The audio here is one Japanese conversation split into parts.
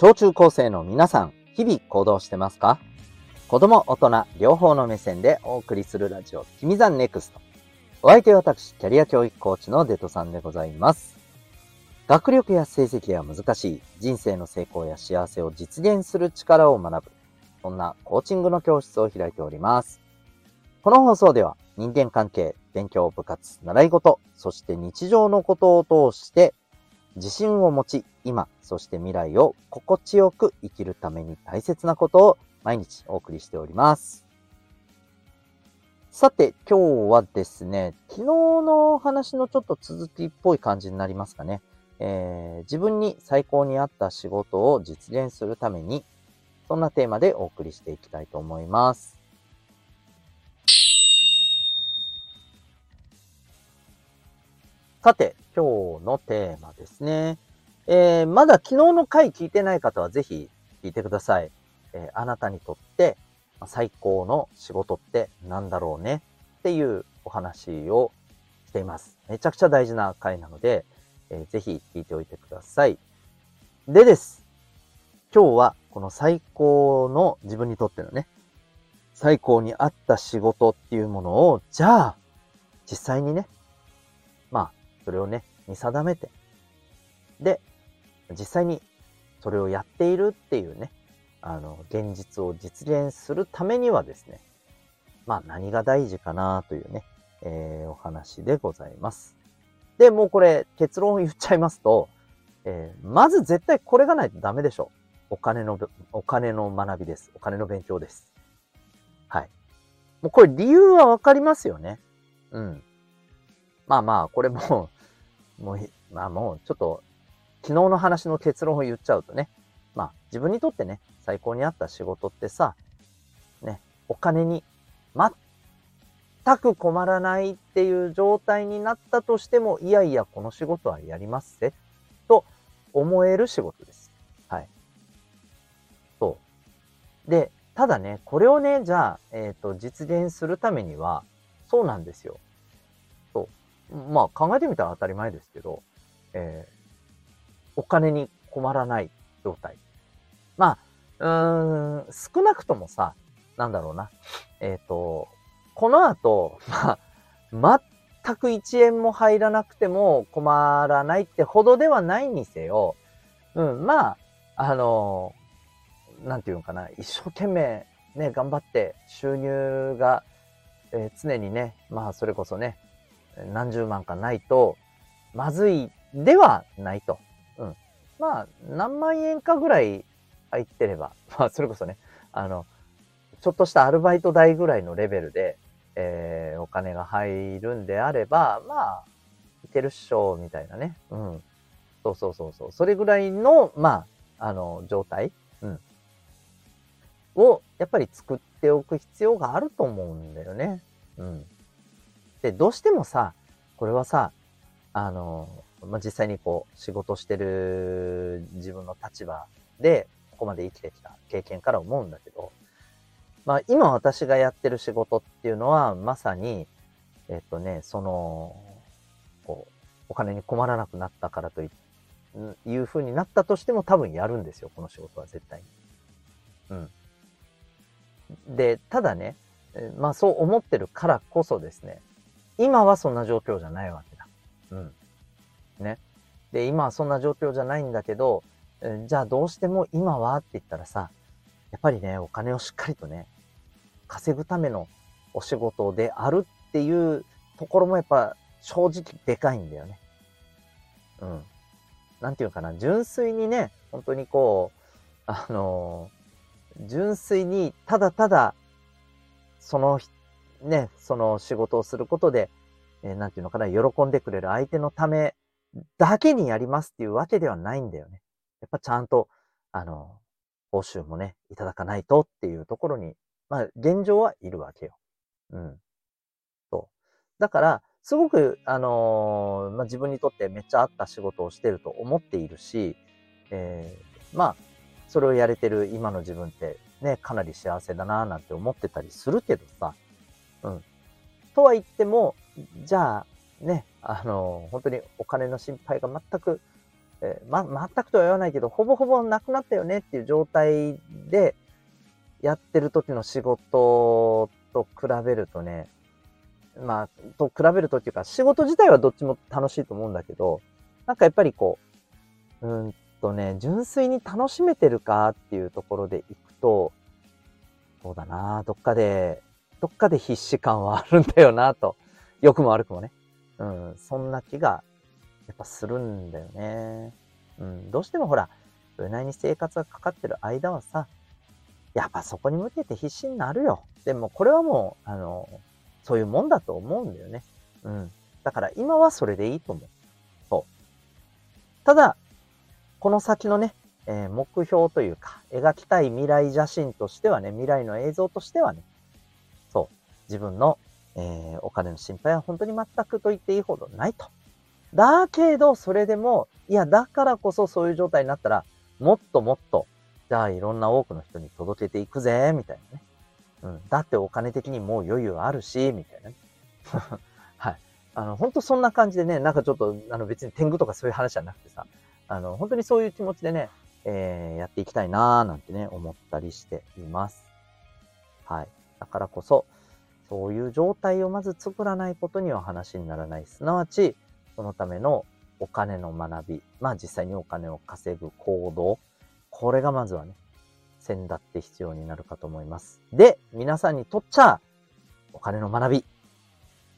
小中高生の皆さん、日々行動してますか？子供、大人、両方の目線でお送りするラジオ、君 the NEXT。お相手は私、キャリア教育コーチのデトさんでございます。学力や成績が難しい人生の成功や幸せを実現する力を学ぶ。そんなコーチングの教室を開いております。この放送では人間関係、勉強、部活、習い事、そして日常のことを通して自信を持ち、今、そして未来を心地よく生きるために大切なことを毎日お送りしております。さて、今日はですね、昨日の話のちょっと続きっぽい感じになりますかね。えー、自分に最高に合った仕事を実現するために、そんなテーマでお送りしていきたいと思います。さて、今日のテーマですね。えー、まだ昨日の回聞いてない方はぜひ聞いてください。えー、あなたにとって最高の仕事って何だろうね？っていうお話をしています。めちゃくちゃ大事な回なので、えー、ぜひ聞いておいてください。でです。今日はこの最高の自分にとってのね、最高に合った仕事っていうものを、じゃあ、実際にね、それをね、見定めて、で、実際にそれをやっているっていうね、あの、現実を実現するためにはですね、まあ何が大事かなというね、えー、お話でございます。で、もうこれ結論言っちゃいますと、えー、まず絶対これがないとダメでしょ。お金の、お金の学びです。お金の勉強です。はい。もうこれ理由はわかりますよね。うん。まあまあ、これも、もう、まあもうちょっと昨日の話の結論を言っちゃうとね、まあ自分にとってね、最高に合った仕事ってさ、ね、お金に全く困らないっていう状態になったとしても、いやいや、この仕事はやりますぜ、と思える仕事です。はい。そう。で、ただね、これをね、じゃあ、えっ、ー、と、実現するためには、そうなんですよ。まあ、考えてみたら当たり前ですけど、えーお金に困らない状態。まあ、うーん、少なくともさ、なんだろうな。えっ、ー、と、この後、まあ、全く1円も入らなくても困らないってほどではないにせよ、うん、まあ、あの、なんていうのかな、一生懸命ね、頑張って収入が、えー、常にね、まあ、それこそね、何十万かないと、まずいではないと。うん。まあ、何万円かぐらい入ってれば、まあ、それこそね、あの、ちょっとしたアルバイト代ぐらいのレベルで、えー、お金が入るんであれば、まあ、いけるっしょ、みたいなね。うん。そうそうそうそう。それぐらいの、まあ、あの、状態、うん。を、やっぱり作っておく必要があると思うんだよね。うん。で、どうしてもさ、これはさ、あの、まあ、実際にこう、仕事してる自分の立場で、ここまで生きてきた経験から思うんだけど、まあ、今私がやってる仕事っていうのは、まさに、えっとね、その、こう、お金に困らなくなったからというふうになったとしても多分やるんですよ、この仕事は絶対に。うん。で、ただね、まあそう思ってるからこそですね、今はそんな状況じゃないわけだ。うん。ね。で、今はそんな状況じゃないんだけど、じゃあどうしても今はって言ったらさ、やっぱりね、お金をしっかりとね、稼ぐためのお仕事であるっていうところもやっぱ正直でかいんだよね。うん。なんていうかな、純粋にね、本当にこう、あの純粋にただただ、その人、ね、その仕事をすることで、えー、なんていうのかな、喜んでくれる相手のためだけにやりますっていうわけではないんだよね。やっぱちゃんと、あの、報酬もね、いただかないとっていうところに、まあ、現状はいるわけよ。うん。そう。だから、すごく、あのー、まあ、自分にとってめっちゃ合った仕事をしてると思っているし、えー、まあ、それをやれてる今の自分ってね、かなり幸せだなぁなんて思ってたりするけどさ、うん。とは言っても、じゃあ、ね、あの、本当にお金の心配が全くえー、ま、全くとは言わないけど、ほぼほぼなくなったよねっていう状態で、やってる時の仕事と比べるとね、まあ、と比べるとっていうか、仕事自体はどっちも楽しいと思うんだけど、なんかやっぱりこう、うんとね、純粋に楽しめてるかっていうところでいくと、そうだなどっかで、どっかで必死感はあるんだよなと。良くも悪くもね。うん、そんな気が、やっぱするんだよね。うん、どうしてもほら、それなりに生活がかかってる間はさ、やっぱそこに向けて必死になるよ。でもこれはもう、あの、そういうもんだと思うんだよね。うん。だから今はそれでいいと思う。そう。ただ、この先のね、えー、目標というか、描きたい未来写真としてはね、未来の映像としてはね、自分の、えー、お金の心配は本当に全くと言っていいほどないと。だけど、それでも、いや、だからこそそういう状態になったら、もっともっと、じゃあいろんな多くの人に届けていくぜ、みたいなね。うん。だってお金的にもう余裕あるし、みたいなね。はい。あの、本当そんな感じでね、なんかちょっと、あの別に天狗とかそういう話じゃなくてさ、あの、本当にそういう気持ちでね、えー、やっていきたいなーなんてね、思ったりしています。はい。だからこそ、そういう状態をまず作らないことには話にならない。すなわち、そのためのお金の学び、まあ実際にお金を稼ぐ行動、これがまずはね、先だって必要になるかと思います。で、皆さんにとっちゃ、お金の学び。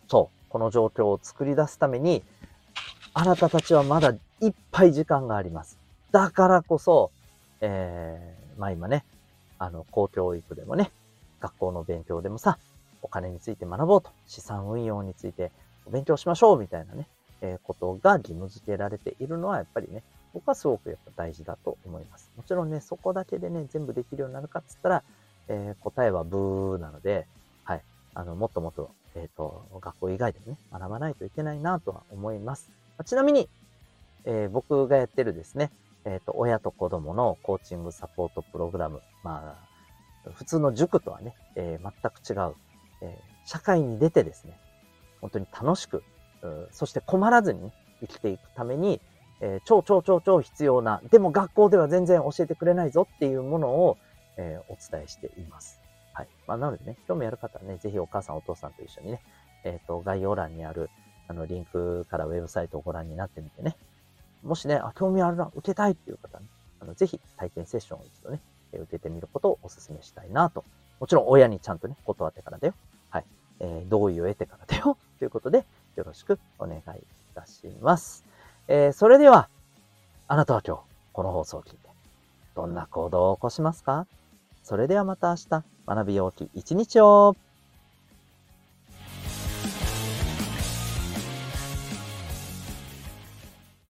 そう、この状況を作り出すために、あなたたちはまだいっぱい時間があります。だからこそ、えー、まあ今ね、あの、公教育でもね、学校の勉強でもさ、お金について学ぼうと、資産運用について勉強しましょうみたいなね、えー、ことが義務付けられているのはやっぱりね、僕はすごくやっぱ大事だと思います。もちろんね、そこだけでね、全部できるようになるかっつったら、えー、答えはブーなので、はい。あの、もっともっと、えっ、ー、と、学校以外でもね、学ばないといけないなとは思います。まちなみに、えー、僕がやってるですね、えっ、と、親と子供のコーチングサポートプログラム。まあ、普通の塾とはね、え全く違う、え社会に出てですね、本当に楽しく、そして困らずに、ね、生きていくために、えー、超超超超必要な、でも学校では全然教えてくれないぞっていうものを、えー、お伝えしています。はい。まあ、なのでね、興味ある方はね、ぜひお母さんお父さんと一緒にね、えっ、ー、と、概要欄にある、あの、リンクからウェブサイトをご覧になってみてね、もしね、あ、興味あるな、受けたいっていう方はね、あの、ぜひ体験セッションを一度ね、受けてみることをお勧めしたいなと。もちろん親にちゃんとね、断ってからだよ。えー、同意を得てからだよ。ということで、よろしくお願いいたします。えー、それでは、あなたは今日、この放送を聞いて、どんな行動を起こしますか？それではまた明日、学びようき一日を